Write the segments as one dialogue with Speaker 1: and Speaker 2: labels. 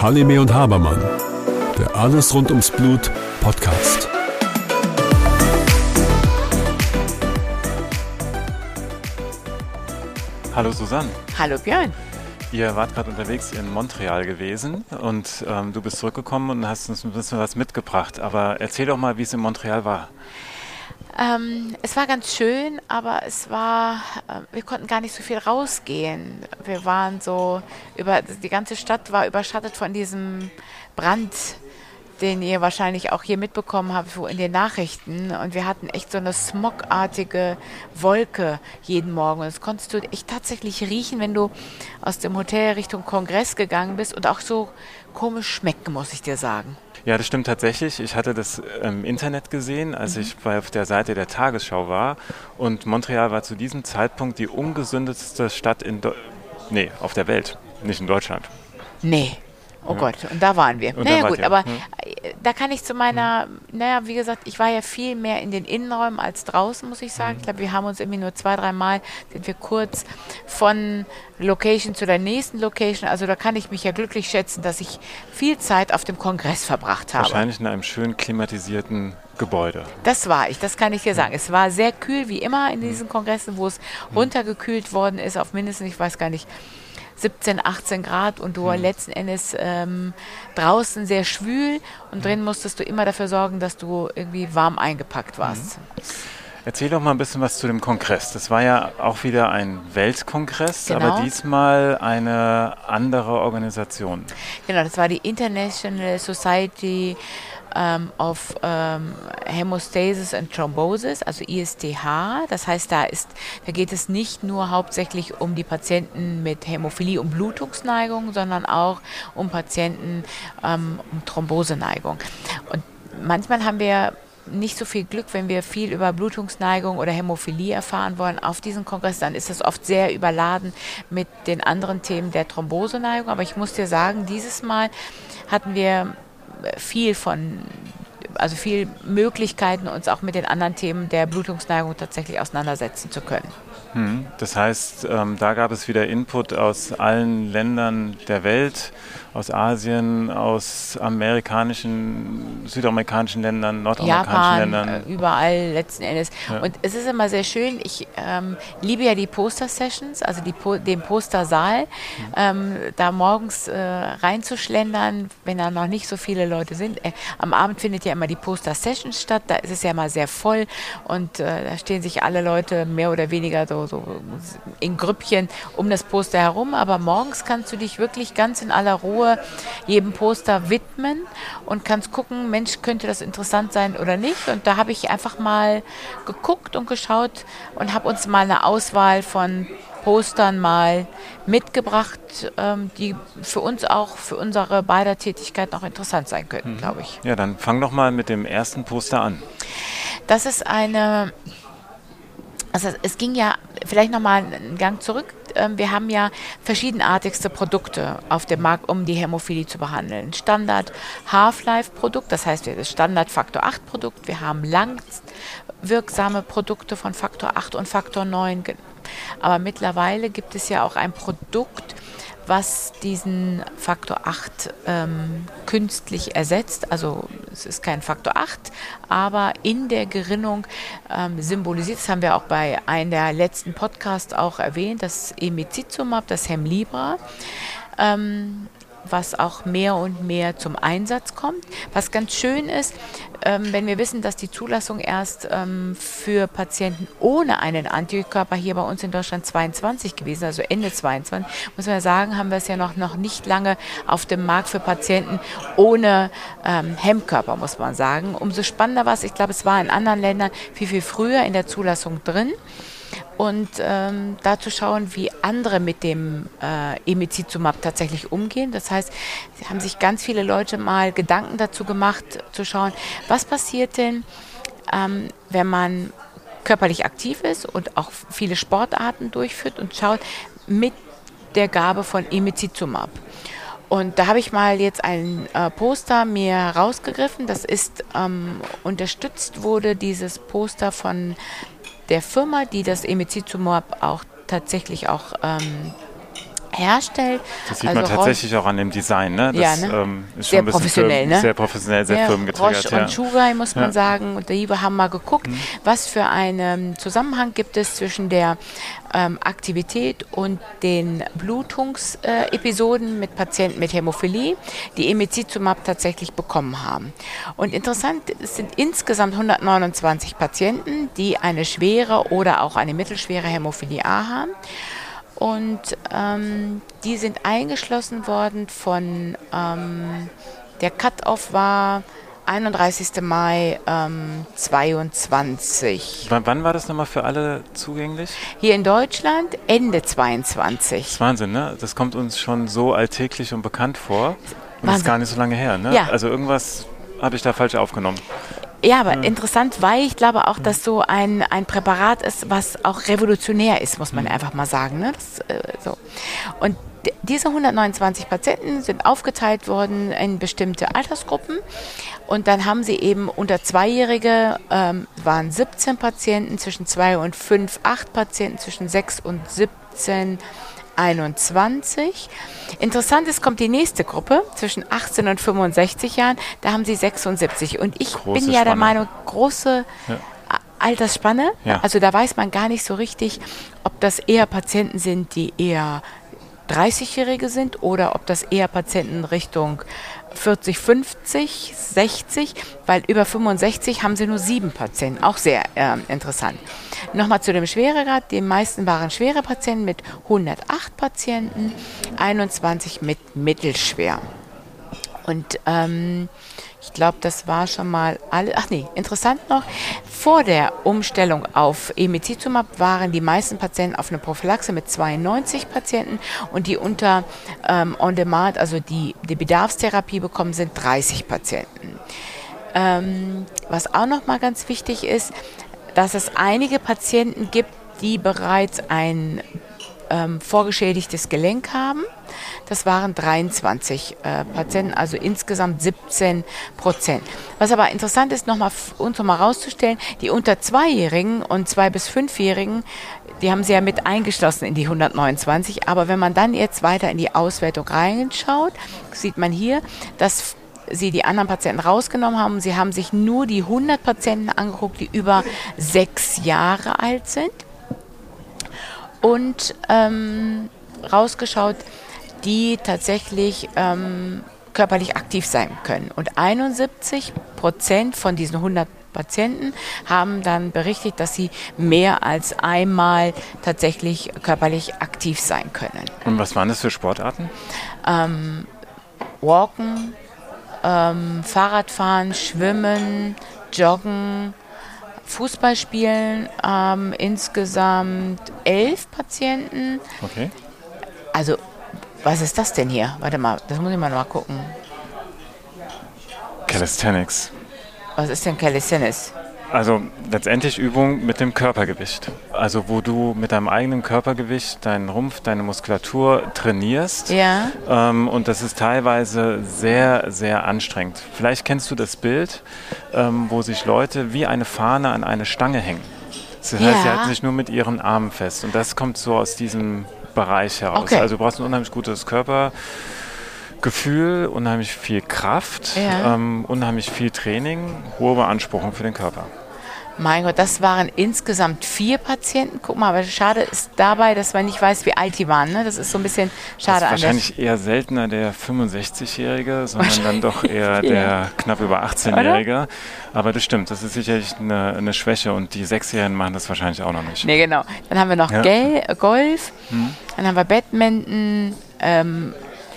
Speaker 1: Halime und Habermann, der Alles rund ums Blut Podcast.
Speaker 2: Hallo Susanne.
Speaker 3: Hallo Björn.
Speaker 2: Ihr wart gerade unterwegs in Montreal gewesen und ähm, du bist zurückgekommen und hast uns ein bisschen was mitgebracht. Aber erzähl doch mal, wie es in Montreal war.
Speaker 3: Ähm, es war ganz schön, aber es war, äh, wir konnten gar nicht so viel rausgehen. Wir waren so über, die ganze Stadt war überschattet von diesem Brand, den ihr wahrscheinlich auch hier mitbekommen habt so in den Nachrichten. Und wir hatten echt so eine smogartige Wolke jeden Morgen. Und das konntest du echt tatsächlich riechen, wenn du aus dem Hotel Richtung Kongress gegangen bist und auch so komisch schmecken, muss ich dir sagen.
Speaker 2: Ja, das stimmt tatsächlich. Ich hatte das im Internet gesehen, als mhm. ich bei auf der Seite der Tagesschau war. Und Montreal war zu diesem Zeitpunkt die ungesündetste Stadt in Do nee, auf der Welt, nicht in Deutschland.
Speaker 3: Nee. Oh ja. Gott, und da waren wir. Und naja gut, aber hm. da kann ich zu meiner, hm. naja, wie gesagt, ich war ja viel mehr in den Innenräumen als draußen, muss ich sagen. Hm. Ich glaube, wir haben uns irgendwie nur zwei, drei Mal, sind wir kurz von Location zu der nächsten Location. Also da kann ich mich ja glücklich schätzen, dass ich viel Zeit auf dem Kongress verbracht habe.
Speaker 2: Wahrscheinlich in einem schön klimatisierten Gebäude.
Speaker 3: Das war ich, das kann ich dir sagen. Es war sehr kühl, wie immer in diesen Kongressen, wo es runtergekühlt worden ist auf mindestens, ich weiß gar nicht, 17, 18 Grad und du mhm. letzten Endes ähm, draußen sehr schwül und drin musstest du immer dafür sorgen, dass du irgendwie warm eingepackt warst. Mhm.
Speaker 2: Erzähl doch mal ein bisschen was zu dem Kongress. Das war ja auch wieder ein Weltkongress, genau. aber diesmal eine andere Organisation.
Speaker 3: Genau, das war die International Society ähm, auf ähm, Hämostasis and Thrombosis, also ISTH. Das heißt, da, ist, da geht es nicht nur hauptsächlich um die Patienten mit Hämophilie und Blutungsneigung, sondern auch um Patienten ähm, um Thromboseneigung. Und manchmal haben wir nicht so viel Glück, wenn wir viel über Blutungsneigung oder Hämophilie erfahren wollen auf diesem Kongress, dann ist das oft sehr überladen mit den anderen Themen der Thromboseneigung. Aber ich muss dir sagen, dieses Mal hatten wir viel von, also viel Möglichkeiten, uns auch mit den anderen Themen der Blutungsneigung tatsächlich auseinandersetzen zu können.
Speaker 2: Hm. Das heißt, ähm, da gab es wieder Input aus allen Ländern der Welt aus Asien, aus amerikanischen, südamerikanischen Ländern, nordamerikanischen
Speaker 3: Japan,
Speaker 2: Ländern.
Speaker 3: Äh, überall letzten Endes. Ja. Und es ist immer sehr schön, ich ähm, liebe ja die Poster-Sessions, also die, den Postersaal, mhm. ähm, da morgens äh, reinzuschlendern, wenn da noch nicht so viele Leute sind. Äh, am Abend findet ja immer die Poster-Sessions statt, da ist es ja immer sehr voll und äh, da stehen sich alle Leute mehr oder weniger so, so in Grüppchen um das Poster herum, aber morgens kannst du dich wirklich ganz in aller Ruhe Ruhe jedem Poster widmen und kannst gucken, Mensch, könnte das interessant sein oder nicht. Und da habe ich einfach mal geguckt und geschaut und habe uns mal eine Auswahl von Postern mal mitgebracht, ähm, die für uns auch, für unsere beider Tätigkeit noch interessant sein könnten, mhm. glaube ich.
Speaker 2: Ja, dann fang doch mal mit dem ersten Poster an.
Speaker 3: Das ist eine, also es ging ja vielleicht nochmal einen Gang zurück. Ähm, wir haben ja verschiedenartigste Produkte auf dem Markt, um die Hämophilie zu behandeln. Standard Half-Life-Produkt, das heißt, das Standard Faktor 8-Produkt, wir haben langwirksame Produkte von Faktor 8 und Faktor 9. Aber mittlerweile gibt es ja auch ein Produkt, was diesen Faktor 8 ähm, künstlich ersetzt. Also es ist kein Faktor 8, aber in der Gerinnung ähm, symbolisiert, das haben wir auch bei einem der letzten Podcasts auch erwähnt, das Emicizumab, das Hemlibra. Ähm, was auch mehr und mehr zum Einsatz kommt. Was ganz schön ist, ähm, wenn wir wissen, dass die Zulassung erst ähm, für Patienten ohne einen Antikörper hier bei uns in Deutschland 22 gewesen, also Ende 22, muss man sagen, haben wir es ja noch, noch nicht lange auf dem Markt für Patienten ohne ähm, Hemmkörper, muss man sagen. Umso spannender war es, ich glaube, es war in anderen Ländern viel, viel früher in der Zulassung drin und ähm, da zu schauen, wie andere mit dem äh, Emicizumab tatsächlich umgehen. Das heißt, haben sich ganz viele Leute mal Gedanken dazu gemacht, zu schauen, was passiert denn, ähm, wenn man körperlich aktiv ist und auch viele Sportarten durchführt und schaut mit der Gabe von Emicizumab. Und da habe ich mal jetzt ein äh, Poster mir rausgegriffen. Das ist ähm, unterstützt wurde dieses Poster von der Firma, die das Emicizumab auch tatsächlich auch ähm, herstellt.
Speaker 2: Das sieht also man tatsächlich Roche, auch an dem Design. Ne? Das,
Speaker 3: ja, ne? Ähm, sehr professionell.
Speaker 2: Firmen, ne? Sehr professionell, sehr ja, firmengetriggert.
Speaker 3: Roche ja. und Chugai, muss man ja. sagen. Und wir haben mal geguckt, mhm. was für einen Zusammenhang gibt es zwischen der ähm, Aktivität und den Blutungsepisoden mit Patienten mit Hämophilie, die Emicizumab tatsächlich bekommen haben. Und interessant, es sind insgesamt 129 Patienten, die eine schwere oder auch eine mittelschwere Hämophilie A haben. Und ähm, die sind eingeschlossen worden von, ähm, der Cut-off war 31. Mai ähm, 22.
Speaker 2: W wann war das nochmal für alle zugänglich?
Speaker 3: Hier in Deutschland Ende 22.
Speaker 2: Das ist Wahnsinn, ne? Das kommt uns schon so alltäglich und bekannt vor. Und das ist gar nicht so lange her, ne?
Speaker 3: Ja.
Speaker 2: Also irgendwas habe ich da falsch aufgenommen.
Speaker 3: Ja, aber mhm. interessant, weil ich glaube auch, dass so ein, ein Präparat ist, was auch revolutionär ist, muss man mhm. einfach mal sagen. Ne? Das, äh, so. Und diese 129 Patienten sind aufgeteilt worden in bestimmte Altersgruppen und dann haben sie eben unter Zweijährige ähm, waren 17 Patienten, zwischen 2 und 5 8 Patienten, zwischen 6 und 17 21. Interessant ist, kommt die nächste Gruppe zwischen 18 und 65 Jahren, da haben sie 76. Und ich große bin ja Spanne. der Meinung, große ja. Altersspanne. Ja. Also da weiß man gar nicht so richtig, ob das eher Patienten sind, die eher 30-Jährige sind oder ob das eher Patienten Richtung 40, 50, 60, weil über 65 haben sie nur sieben Patienten. Auch sehr äh, interessant. Nochmal zu dem Schweregrad. Die meisten waren schwere Patienten mit 108 Patienten, 21 mit mittelschwer. Und ähm, ich glaube, das war schon mal alle. Ach nee, interessant noch. Vor der Umstellung auf Emicizumab waren die meisten Patienten auf eine Prophylaxe mit 92 Patienten und die unter ähm, On-Demand, also die, die Bedarfstherapie bekommen, sind 30 Patienten. Ähm, was auch noch mal ganz wichtig ist, dass es einige Patienten gibt, die bereits ein ähm, vorgeschädigtes Gelenk haben. Das waren 23 äh, Patienten, also insgesamt 17 Prozent. Was aber interessant ist, noch mal, uns nochmal rauszustellen, die unter Zweijährigen und Zwei- bis Fünfjährigen, die haben sie ja mit eingeschlossen in die 129. Aber wenn man dann jetzt weiter in die Auswertung reinschaut, sieht man hier, dass sie die anderen Patienten rausgenommen haben. Sie haben sich nur die 100 Patienten angeguckt, die über sechs Jahre alt sind und ähm, rausgeschaut, die tatsächlich ähm, körperlich aktiv sein können. Und 71 Prozent von diesen 100 Patienten haben dann berichtet, dass sie mehr als einmal tatsächlich körperlich aktiv sein können.
Speaker 2: Und was waren das für Sportarten?
Speaker 3: Ähm, Walken, ähm, Fahrradfahren, Schwimmen, Joggen, Fußball spielen. Ähm, insgesamt elf Patienten.
Speaker 2: Okay.
Speaker 3: Also, was ist das denn hier? Warte mal, das muss ich mal mal gucken.
Speaker 2: Calisthenics.
Speaker 3: Was ist denn Calisthenics?
Speaker 2: Also letztendlich Übung mit dem Körpergewicht. Also wo du mit deinem eigenen Körpergewicht deinen Rumpf, deine Muskulatur trainierst.
Speaker 3: Ja.
Speaker 2: Ähm, und das ist teilweise sehr, sehr anstrengend. Vielleicht kennst du das Bild, ähm, wo sich Leute wie eine Fahne an eine Stange hängen. Das heißt, ja. sie halten sich nur mit ihren Armen fest. Und das kommt so aus diesem Bereich heraus.
Speaker 3: Okay.
Speaker 2: Also du brauchst ein unheimlich gutes Körper. Gefühl, unheimlich viel Kraft, ja. ähm, unheimlich viel Training, hohe Beanspruchung für den Körper.
Speaker 3: Mein Gott, das waren insgesamt vier Patienten. Guck mal, aber schade ist dabei, dass man nicht weiß, wie alt die waren. Ne? Das ist so ein bisschen schade. Das
Speaker 2: ist wahrscheinlich eher seltener der 65-Jährige, sondern dann doch eher der knapp über 18-Jährige. Aber das stimmt, das ist sicherlich eine, eine, Schwäche und die Sechsjährigen machen das wahrscheinlich auch noch nicht.
Speaker 3: Nee, genau. Dann haben wir noch ja. Golf, hm. dann haben wir Badminton, ähm,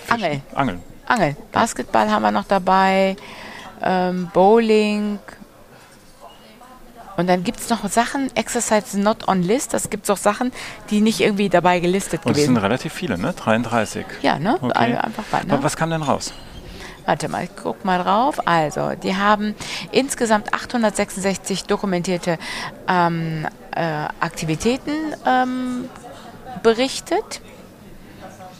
Speaker 3: Angeln.
Speaker 2: Angeln.
Speaker 3: Angeln. Basketball haben wir noch dabei, ähm, Bowling, und dann gibt es noch Sachen, Exercise not on list, das gibt es auch Sachen, die nicht irgendwie dabei gelistet
Speaker 2: Und
Speaker 3: gewesen
Speaker 2: sind relativ viele, ne? 33.
Speaker 3: Ja, ne?
Speaker 2: Okay.
Speaker 3: Einfach bei, ne?
Speaker 2: Was kam denn raus?
Speaker 3: Warte mal, ich guck mal drauf. Also, die haben insgesamt 866 dokumentierte ähm, äh, Aktivitäten ähm, berichtet.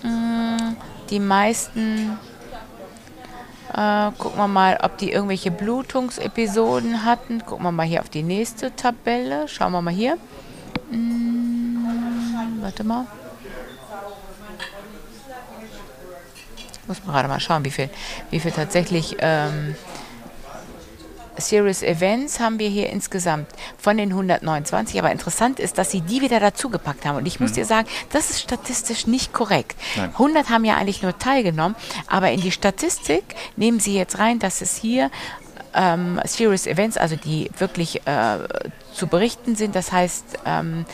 Speaker 3: Mm, die meisten äh, gucken wir mal, ob die irgendwelche Blutungsepisoden hatten. Gucken wir mal hier auf die nächste Tabelle. Schauen wir mal hier. Mm. warte mal. Muss man gerade mal schauen, wie viel, wie viel tatsächlich ähm, Serious Events haben wir hier insgesamt von den 129. Aber interessant ist, dass sie die wieder dazugepackt haben. Und ich muss mhm. dir sagen, das ist statistisch nicht korrekt. Nein. 100 haben ja eigentlich nur teilgenommen, aber in die Statistik nehmen sie jetzt rein, dass es hier ähm, Serious Events, also die wirklich äh, zu berichten sind, das heißt, ähm,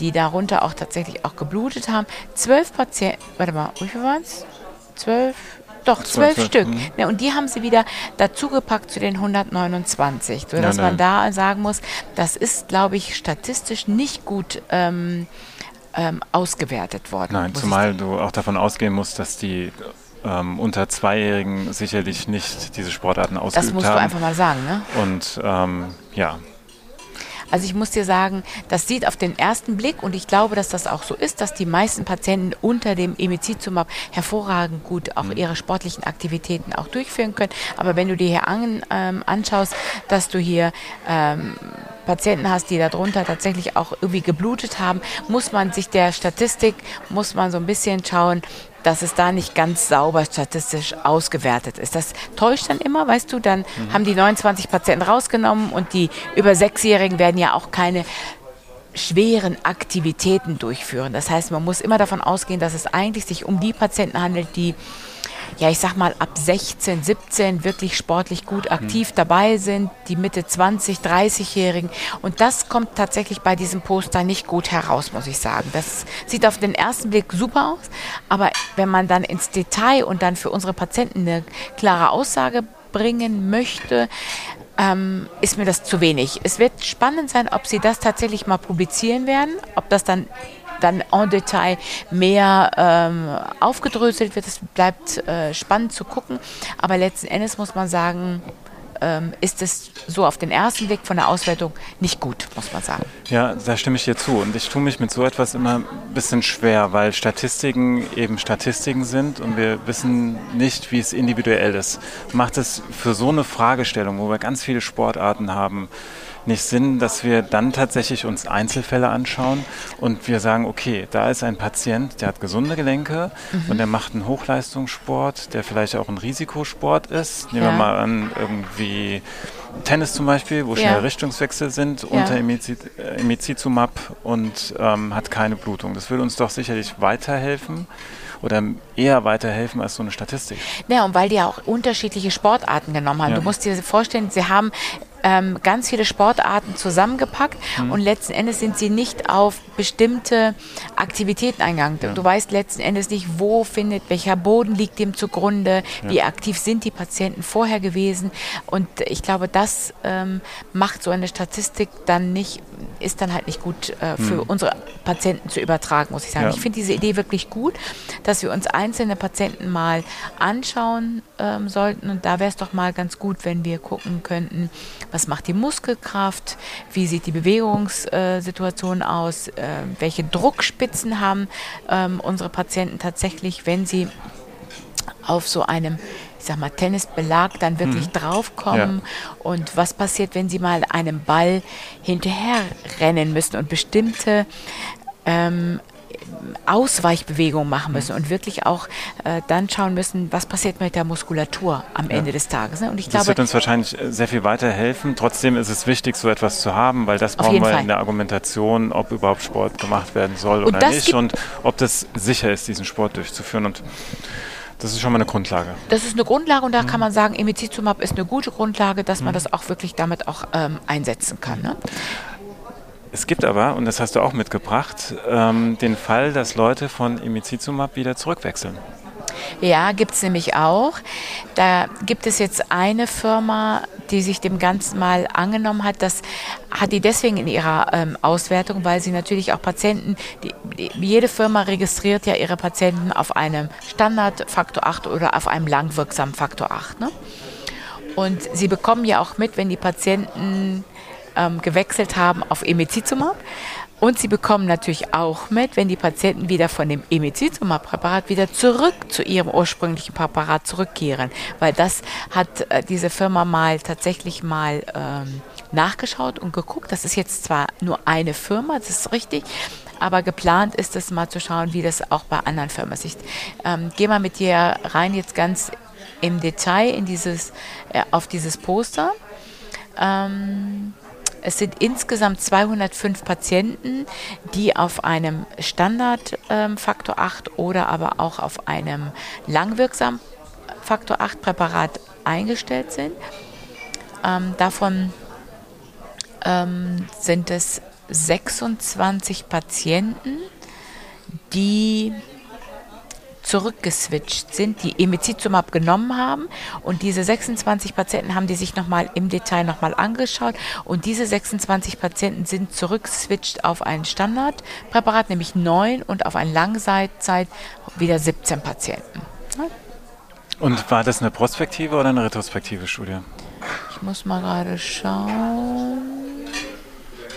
Speaker 3: die darunter auch tatsächlich auch geblutet haben. Zwölf Patienten, warte mal, wie viel waren es? Zwölf? Doch, zwölf, Stück. Mhm. Ja, und die haben sie wieder dazugepackt zu den 129, sodass ja, man da sagen muss, das ist, glaube ich, statistisch nicht gut ähm, ähm, ausgewertet worden.
Speaker 2: Nein, zumal du auch davon ausgehen musst, dass die ähm, unter Zweijährigen sicherlich nicht diese Sportarten ausgeübt haben. Das musst
Speaker 3: haben. du einfach mal sagen, ne?
Speaker 2: Und ähm, ja,
Speaker 3: also ich muss dir sagen, das sieht auf den ersten Blick und ich glaube, dass das auch so ist, dass die meisten Patienten unter dem Emicizumab hervorragend gut auch mhm. ihre sportlichen Aktivitäten auch durchführen können. Aber wenn du dir hier an, ähm, anschaust, dass du hier ähm, Patienten hast, die darunter tatsächlich auch irgendwie geblutet haben, muss man sich der Statistik, muss man so ein bisschen schauen, dass es da nicht ganz sauber statistisch ausgewertet ist. Das täuscht dann immer, weißt du, dann mhm. haben die 29 Patienten rausgenommen und die über Sechsjährigen werden ja auch keine schweren Aktivitäten durchführen. Das heißt, man muss immer davon ausgehen, dass es eigentlich sich um die Patienten handelt, die ja, ich sag mal, ab 16, 17 wirklich sportlich gut aktiv mhm. dabei sind, die Mitte 20, 30-Jährigen. Und das kommt tatsächlich bei diesem Poster nicht gut heraus, muss ich sagen. Das sieht auf den ersten Blick super aus, aber wenn man dann ins Detail und dann für unsere Patienten eine klare Aussage bringen möchte, ähm, ist mir das zu wenig. Es wird spannend sein, ob sie das tatsächlich mal publizieren werden, ob das dann dann en Detail mehr ähm, aufgedröselt wird. Es bleibt äh, spannend zu gucken. Aber letzten Endes muss man sagen, ähm, ist es so auf den ersten Blick von der Auswertung nicht gut, muss man sagen.
Speaker 2: Ja, da stimme ich dir zu. Und ich tue mich mit so etwas immer ein bisschen schwer, weil Statistiken eben Statistiken sind und wir wissen nicht, wie es individuell ist. Macht es für so eine Fragestellung, wo wir ganz viele Sportarten haben, nicht Sinn, dass wir dann tatsächlich uns Einzelfälle anschauen und wir sagen, okay, da ist ein Patient, der hat gesunde Gelenke mhm. und der macht einen Hochleistungssport, der vielleicht auch ein Risikosport ist. Nehmen ja. wir mal an, irgendwie Tennis zum Beispiel, wo ja. schnell Richtungswechsel sind ja. unter Emicizumab und ähm, hat keine Blutung. Das würde uns doch sicherlich weiterhelfen oder eher weiterhelfen als so eine Statistik.
Speaker 3: Ja, und weil die ja auch unterschiedliche Sportarten genommen haben. Ja. Du musst dir vorstellen, sie haben ähm, ganz viele Sportarten zusammengepackt mhm. und letzten Endes sind sie nicht auf bestimmte Aktivitäten eingegangen. Ja. Du weißt letzten Endes nicht, wo findet, welcher Boden liegt dem zugrunde, ja. wie aktiv sind die Patienten vorher gewesen und ich glaube, das ähm, macht so eine Statistik dann nicht, ist dann halt nicht gut äh, für mhm. unsere Patienten zu übertragen, muss ich sagen. Ja. Ich finde diese Idee wirklich gut, dass wir uns einzelne Patienten mal anschauen ähm, sollten und da wäre es doch mal ganz gut, wenn wir gucken könnten, was macht die Muskelkraft, wie sieht die Bewegungssituation aus, äh, welche Druckspitzen haben ähm, unsere Patienten tatsächlich, wenn sie auf so einem ich sag mal, Tennisbelag dann wirklich mhm. draufkommen ja. und was passiert, wenn sie mal einem Ball hinterher rennen müssen und bestimmte ähm, Ausweichbewegungen machen müssen und wirklich auch äh, dann schauen müssen, was passiert mit der Muskulatur am ja. Ende des Tages. Ne? Und ich
Speaker 2: das
Speaker 3: glaube,
Speaker 2: wird uns wahrscheinlich äh, sehr viel weiterhelfen. Trotzdem ist es wichtig, so etwas zu haben, weil das brauchen wir Fall. in der Argumentation, ob überhaupt Sport gemacht werden soll und oder nicht und ob das sicher ist, diesen Sport durchzuführen. Und das ist schon mal eine Grundlage.
Speaker 3: Das ist eine Grundlage und da mhm. kann man sagen, Emicizumab ist eine gute Grundlage, dass mhm. man das auch wirklich damit auch ähm, einsetzen kann. Ne?
Speaker 2: Es gibt aber, und das hast du auch mitgebracht, ähm, den Fall, dass Leute von Imizizumab wieder zurückwechseln.
Speaker 3: Ja, gibt es nämlich auch. Da gibt es jetzt eine Firma, die sich dem Ganzen mal angenommen hat. Das hat die deswegen in ihrer ähm, Auswertung, weil sie natürlich auch Patienten, die, die, jede Firma registriert ja ihre Patienten auf einem Standardfaktor 8 oder auf einem langwirksamen Faktor 8. Ne? Und sie bekommen ja auch mit, wenn die Patienten ähm, gewechselt haben auf Emicizumab. Und sie bekommen natürlich auch mit, wenn die Patienten wieder von dem Emicizumab-Präparat wieder zurück zu ihrem ursprünglichen Präparat zurückkehren. Weil das hat äh, diese Firma mal tatsächlich mal ähm, nachgeschaut und geguckt. Das ist jetzt zwar nur eine Firma, das ist richtig, aber geplant ist es mal zu schauen, wie das auch bei anderen Firmen ist. Ähm, gehe mal mit dir rein jetzt ganz im Detail in dieses, äh, auf dieses Poster. Ähm, es sind insgesamt 205 Patienten, die auf einem Standardfaktor ähm, 8 oder aber auch auf einem langwirksamen Faktor 8 Präparat eingestellt sind. Ähm, davon ähm, sind es 26 Patienten, die zurückgeswitcht sind, die Emicizumab genommen haben. Und diese 26 Patienten haben die sich nochmal im Detail nochmal angeschaut. Und diese 26 Patienten sind zurückgeswitcht auf ein Standardpräparat, nämlich 9 und auf ein Langzeitzeit wieder 17 Patienten.
Speaker 2: Und war das eine prospektive oder eine retrospektive Studie?
Speaker 3: Ich muss mal gerade schauen.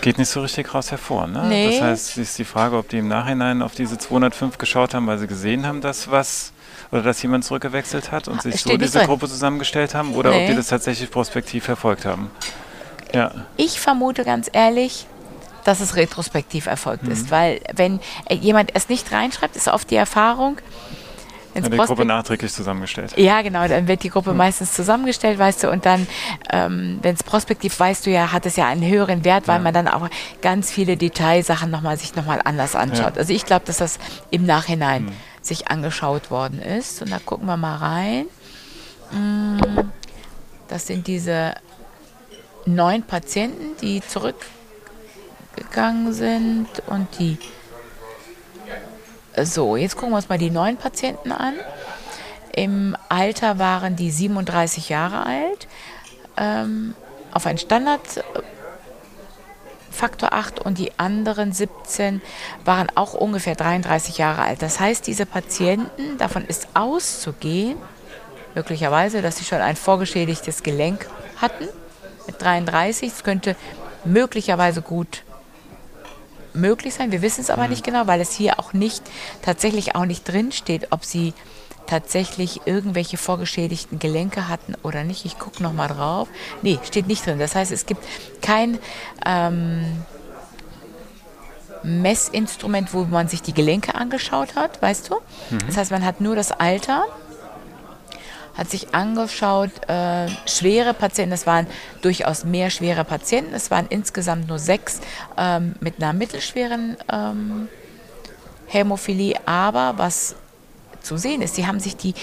Speaker 2: Geht nicht so richtig raus hervor. Ne?
Speaker 3: Nee.
Speaker 2: Das heißt, es ist die Frage, ob die im Nachhinein auf diese 205 geschaut haben, weil sie gesehen haben, dass was oder dass jemand zurückgewechselt hat und sich so diese drin. Gruppe zusammengestellt haben oder nee. ob die das tatsächlich prospektiv verfolgt haben.
Speaker 3: Ja. Ich vermute ganz ehrlich, dass es retrospektiv erfolgt mhm. ist, weil wenn jemand es nicht reinschreibt, ist oft die Erfahrung,
Speaker 2: Wenn's ja, die Gruppe nachträglich zusammengestellt.
Speaker 3: Ja, genau, dann wird die Gruppe hm. meistens zusammengestellt, weißt du, und dann, ähm, wenn es prospektiv, weißt du ja, hat es ja einen höheren Wert, weil ja. man dann auch ganz viele Detailsachen nochmal sich nochmal anders anschaut. Ja. Also ich glaube, dass das im Nachhinein hm. sich angeschaut worden ist. Und da gucken wir mal rein. Mm, das sind diese neun Patienten, die zurückgegangen sind und die so, jetzt gucken wir uns mal die neuen Patienten an. Im Alter waren die 37 Jahre alt. Ähm, auf ein Standard Faktor 8 und die anderen 17 waren auch ungefähr 33 Jahre alt. Das heißt, diese Patienten, davon ist auszugehen, möglicherweise, dass sie schon ein vorgeschädigtes Gelenk hatten mit 33. Es könnte möglicherweise gut möglich sein. Wir wissen es aber mhm. nicht genau, weil es hier auch nicht, tatsächlich auch nicht drin steht, ob sie tatsächlich irgendwelche vorgeschädigten Gelenke hatten oder nicht. Ich gucke nochmal drauf. Nee, steht nicht drin. Das heißt, es gibt kein ähm, Messinstrument, wo man sich die Gelenke angeschaut hat, weißt du? Mhm. Das heißt, man hat nur das Alter hat sich angeschaut, äh, schwere Patienten, es waren durchaus mehr schwere Patienten, es waren insgesamt nur sechs ähm, mit einer mittelschweren ähm, Hämophilie, aber was zu sehen ist, sie haben sich die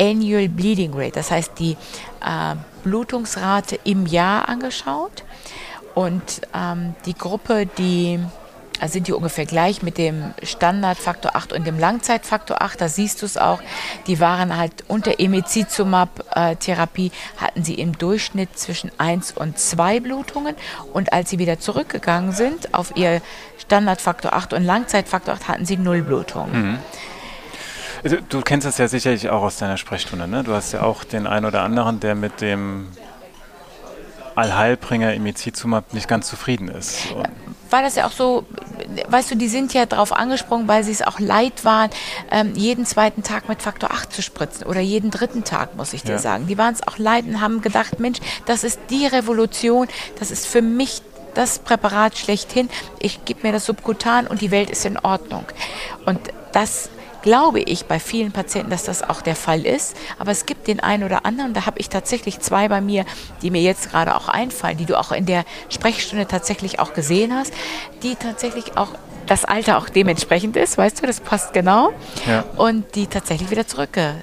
Speaker 3: Annual Bleeding Rate, das heißt die äh, Blutungsrate im Jahr angeschaut. Und ähm, die Gruppe, die also sind die ungefähr gleich mit dem Standardfaktor 8 und dem Langzeitfaktor 8. Da siehst du es auch. Die waren halt unter Emicizumab-Therapie, hatten sie im Durchschnitt zwischen 1 und 2 Blutungen. Und als sie wieder zurückgegangen sind auf ihr Standardfaktor 8 und Langzeitfaktor 8, hatten sie 0 Blutungen. Mhm.
Speaker 2: Also, du kennst das ja sicherlich auch aus deiner Sprechstunde. Ne? Du hast ja auch den einen oder anderen, der mit dem Allheilbringer Imizizumab nicht ganz zufrieden ist. So.
Speaker 3: War das ja auch so, weißt du, die sind ja darauf angesprungen, weil sie es auch leid waren, ähm, jeden zweiten Tag mit Faktor 8 zu spritzen oder jeden dritten Tag, muss ich dir ja. sagen. Die waren es auch leid und haben gedacht, Mensch, das ist die Revolution, das ist für mich das Präparat schlechthin. Ich gebe mir das subkutan und die Welt ist in Ordnung. Und das glaube ich bei vielen Patienten, dass das auch der Fall ist. Aber es gibt den einen oder anderen, da habe ich tatsächlich zwei bei mir, die mir jetzt gerade auch einfallen, die du auch in der Sprechstunde tatsächlich auch gesehen hast, die tatsächlich auch das Alter auch dementsprechend ist, weißt du, das passt genau. Ja. Und die tatsächlich wieder zurückge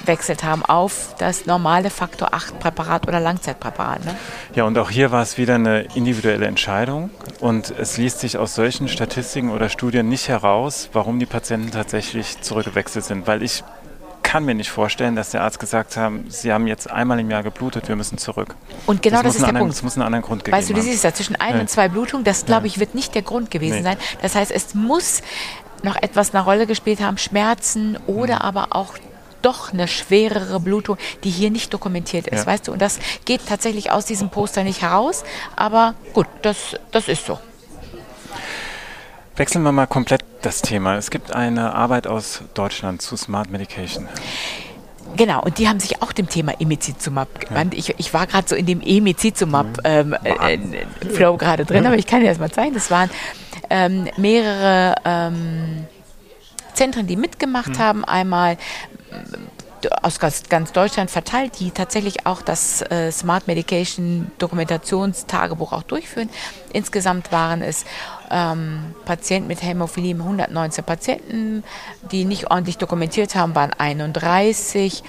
Speaker 3: gewechselt haben auf das normale Faktor 8 Präparat oder Langzeitpräparat. Ne?
Speaker 2: Ja, und auch hier war es wieder eine individuelle Entscheidung und es liest sich aus solchen Statistiken oder Studien nicht heraus, warum die Patienten tatsächlich zurückgewechselt sind, weil ich kann mir nicht vorstellen, dass der Arzt gesagt hat, Sie haben jetzt einmal im Jahr geblutet, wir müssen zurück.
Speaker 3: Und genau das, das ist der anderen, Punkt.
Speaker 2: Es muss einen anderen Grund geben.
Speaker 3: Weißt du, du siehst ja zwischen ein nee. und zwei Blutungen, das glaube ich wird nicht der Grund gewesen nee. sein. Das heißt, es muss noch etwas eine Rolle gespielt haben, Schmerzen oder mhm. aber auch doch eine schwerere Blutung, die hier nicht dokumentiert ist, ja. weißt du? Und das geht tatsächlich aus diesem Poster nicht heraus, aber gut, das, das ist so.
Speaker 2: Wechseln wir mal komplett das Thema. Es gibt eine Arbeit aus Deutschland zu Smart Medication.
Speaker 3: Genau, und die haben sich auch dem Thema Emicizumab gewandt. Ja. Ich, ich war gerade so in dem Emicizumab-Flow mhm. ähm, äh, gerade drin, aber ich kann dir das mal zeigen. Das waren ähm, mehrere ähm, Zentren, die mitgemacht mhm. haben. Einmal aus ganz, Deutschland verteilt, die tatsächlich auch das äh, Smart Medication Dokumentationstagebuch auch durchführen. Insgesamt waren es ähm, Patienten mit Hämophilie, 119 Patienten, die nicht ordentlich dokumentiert haben, waren 31.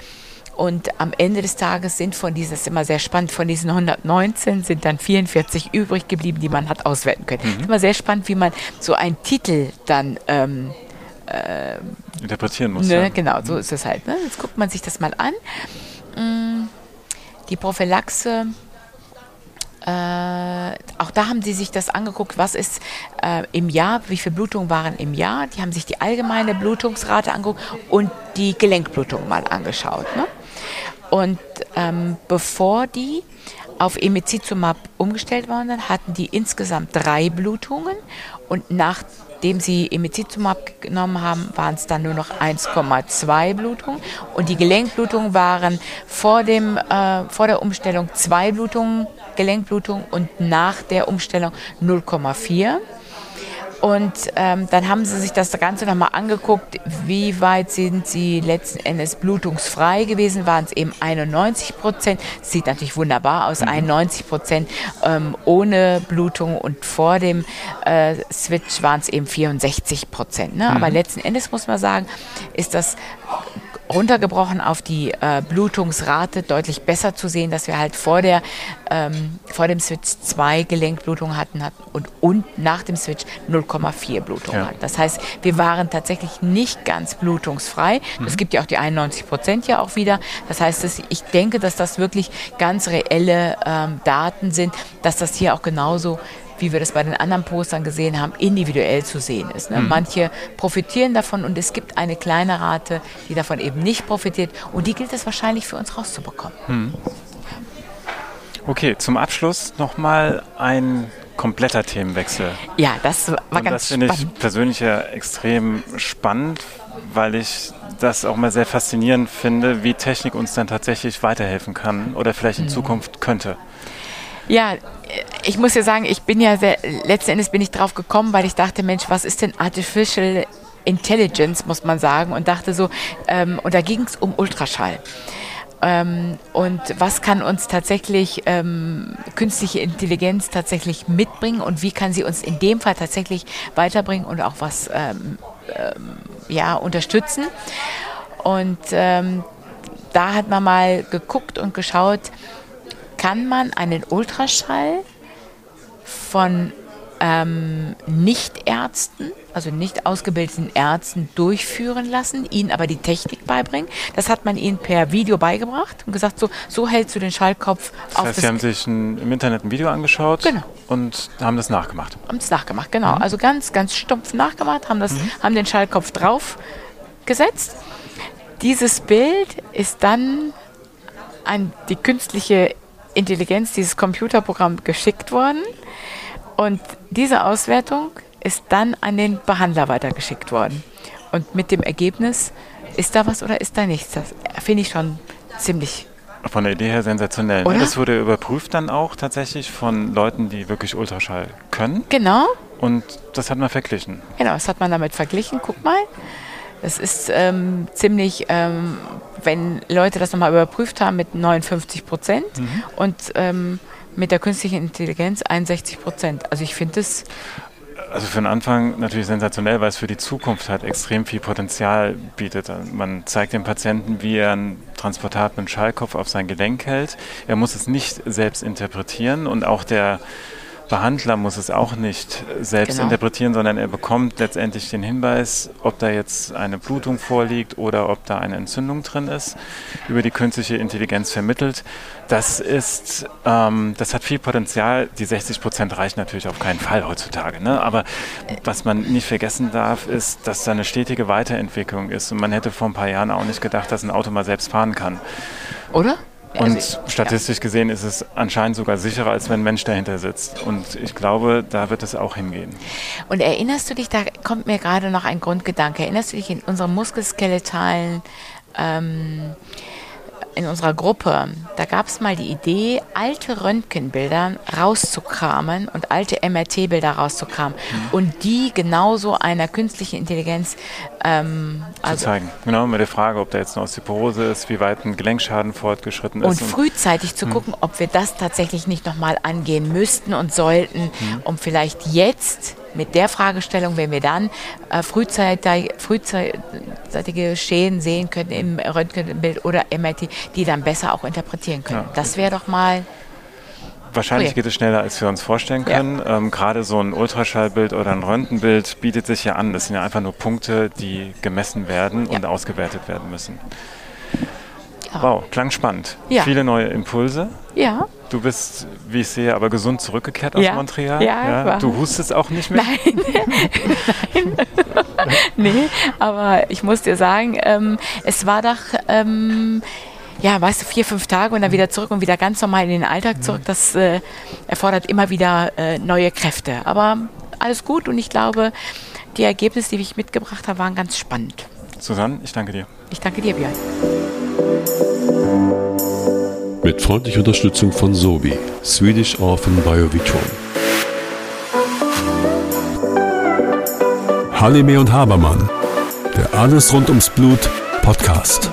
Speaker 3: Und am Ende des Tages sind von diesen, das ist immer sehr spannend, von diesen 119 sind dann 44 übrig geblieben, die man hat auswerten können. Mhm. ist immer sehr spannend, wie man so einen Titel dann ähm,
Speaker 2: äh, interpretieren muss.
Speaker 3: Ne, ja. Genau, so ist es halt. Ne? Jetzt guckt man sich das mal an. Mm, die Prophylaxe, äh, auch da haben sie sich das angeguckt, was ist äh, im Jahr, wie viele Blutungen waren im Jahr. Die haben sich die allgemeine Blutungsrate angeguckt und die Gelenkblutung mal angeschaut. Ne? Und ähm, bevor die auf Emicizumab umgestellt waren, hatten die insgesamt drei Blutungen und nach Nachdem sie Emicizumab genommen haben, waren es dann nur noch 1,2 Blutungen. Und die Gelenkblutungen waren vor, dem, äh, vor der Umstellung zwei Blutungen, Gelenkblutungen und nach der Umstellung 0,4. Und ähm, dann haben sie sich das Ganze nochmal angeguckt, wie weit sind sie letzten Endes blutungsfrei gewesen, waren es eben 91 Prozent. Sieht natürlich wunderbar aus, mhm. 91 Prozent ähm, ohne Blutung und vor dem äh, Switch waren es eben 64 Prozent. Ne? Mhm. Aber letzten Endes muss man sagen, ist das runtergebrochen auf die äh, Blutungsrate deutlich besser zu sehen, dass wir halt vor, der, ähm, vor dem Switch zwei Gelenkblutungen hatten, hatten und, und nach dem Switch 0,4 Blutungen ja. hatten. Das heißt, wir waren tatsächlich nicht ganz blutungsfrei. Es mhm. gibt ja auch die 91 Prozent ja auch wieder. Das heißt, dass ich denke, dass das wirklich ganz reelle ähm, Daten sind, dass das hier auch genauso wie wir das bei den anderen Postern gesehen haben, individuell zu sehen ist. Ne? Mhm. Manche profitieren davon und es gibt eine kleine Rate, die davon eben nicht profitiert und die gilt es wahrscheinlich für uns rauszubekommen. Mhm.
Speaker 2: Okay, zum Abschluss nochmal ein kompletter Themenwechsel.
Speaker 3: Ja, das war und ganz
Speaker 2: Das finde ich persönlich ja extrem spannend, weil ich das auch mal sehr faszinierend finde, wie Technik uns dann tatsächlich weiterhelfen kann oder vielleicht in mhm. Zukunft könnte.
Speaker 3: Ja, ich muss ja sagen, ich bin ja sehr, letzten Endes bin ich drauf gekommen, weil ich dachte, Mensch, was ist denn Artificial Intelligence, muss man sagen, und dachte so, ähm, und da ging es um Ultraschall. Ähm, und was kann uns tatsächlich ähm, künstliche Intelligenz tatsächlich mitbringen und wie kann sie uns in dem Fall tatsächlich weiterbringen und auch was ähm, ähm ja, unterstützen. Und ähm, da hat man mal geguckt und geschaut, kann man einen Ultraschall von ähm, Nichtärzten, also nicht ausgebildeten Ärzten durchführen lassen, ihnen aber die Technik beibringen. Das hat man ihnen per Video beigebracht und gesagt, so, so hältst du den Schallkopf
Speaker 2: das auf. Heißt, das Sie haben sich ein, im Internet ein Video angeschaut genau. und haben das nachgemacht.
Speaker 3: Haben es nachgemacht, genau. Mhm. Also ganz, ganz stumpf nachgemacht, haben, das, mhm. haben den Schallkopf drauf gesetzt. Dieses Bild ist dann an die künstliche Intelligenz, dieses Computerprogramm geschickt worden. Und diese Auswertung ist dann an den Behandler weitergeschickt worden. Und mit dem Ergebnis, ist da was oder ist da nichts? Das finde ich schon ziemlich.
Speaker 2: Von der Idee her sensationell. Ne? Oder? Das wurde überprüft dann auch tatsächlich von Leuten, die wirklich Ultraschall können.
Speaker 3: Genau.
Speaker 2: Und das hat man verglichen.
Speaker 3: Genau, das hat man damit verglichen. Guck mal. Das ist ähm, ziemlich, ähm, wenn Leute das nochmal überprüft haben mit 59 Prozent mhm. und ähm, mit der künstlichen Intelligenz 61 Prozent. Also ich finde es
Speaker 2: also für den Anfang natürlich sensationell, weil es für die Zukunft halt extrem viel Potenzial bietet. Man zeigt dem Patienten, wie er einen transportablen Schallkopf auf sein Gelenk hält. Er muss es nicht selbst interpretieren und auch der Behandler muss es auch nicht selbst genau. interpretieren, sondern er bekommt letztendlich den Hinweis, ob da jetzt eine Blutung vorliegt oder ob da eine Entzündung drin ist, über die künstliche Intelligenz vermittelt. Das ist, ähm, das hat viel Potenzial. Die 60 Prozent reichen natürlich auf keinen Fall heutzutage. Ne? Aber was man nicht vergessen darf, ist, dass da eine stetige Weiterentwicklung ist. Und man hätte vor ein paar Jahren auch nicht gedacht, dass ein Auto mal selbst fahren kann.
Speaker 3: Oder?
Speaker 2: Und also, statistisch ja. gesehen ist es anscheinend sogar sicherer, als wenn ein Mensch dahinter sitzt. Und ich glaube, da wird es auch hingehen.
Speaker 3: Und erinnerst du dich, da kommt mir gerade noch ein Grundgedanke, erinnerst du dich in unserem muskelskeletalen ähm, in unserer Gruppe, da gab es mal die Idee, alte Röntgenbilder rauszukramen und alte MRT-Bilder rauszukramen mhm. und die genauso einer künstlichen Intelligenz ähm,
Speaker 2: zu also zeigen. Genau, mit der Frage, ob da jetzt eine Osteoporose ist, wie weit ein Gelenkschaden fortgeschritten
Speaker 3: ist. Und frühzeitig zu mhm. gucken, ob wir das tatsächlich nicht nochmal angehen müssten und sollten, mhm. um vielleicht jetzt mit der Fragestellung, wenn wir dann äh, frühzeitig, frühzeitige Schäden sehen können im Röntgenbild oder MRT, die dann besser auch interpretieren können. Ja. Das wäre doch mal
Speaker 2: Wahrscheinlich geht es schneller, als wir uns vorstellen können. Ja. Ähm, Gerade so ein Ultraschallbild oder ein Röntgenbild bietet sich ja an. Das sind ja einfach nur Punkte, die gemessen werden ja. und ausgewertet werden müssen. Ja. Wow, klang spannend. Viele neue Impulse.
Speaker 3: Ja.
Speaker 2: Du bist, wie ich sehe, aber gesund zurückgekehrt aus
Speaker 3: ja.
Speaker 2: Montreal.
Speaker 3: Ja,
Speaker 2: ja. Du hustest auch nicht mehr?
Speaker 3: Nein. Nein. nee, aber ich muss dir sagen, ähm, es war doch. Ähm, ja, weißt du, vier, fünf Tage und dann wieder zurück und wieder ganz normal in den Alltag zurück, das äh, erfordert immer wieder äh, neue Kräfte. Aber alles gut und ich glaube, die Ergebnisse, die ich mitgebracht habe, waren ganz spannend.
Speaker 2: Susanne, ich danke dir.
Speaker 3: Ich danke dir, Björn
Speaker 1: mit freundlicher Unterstützung von Sobi, Swedish Orphan Biovitron. Halime und Habermann, der Alles rund ums Blut Podcast.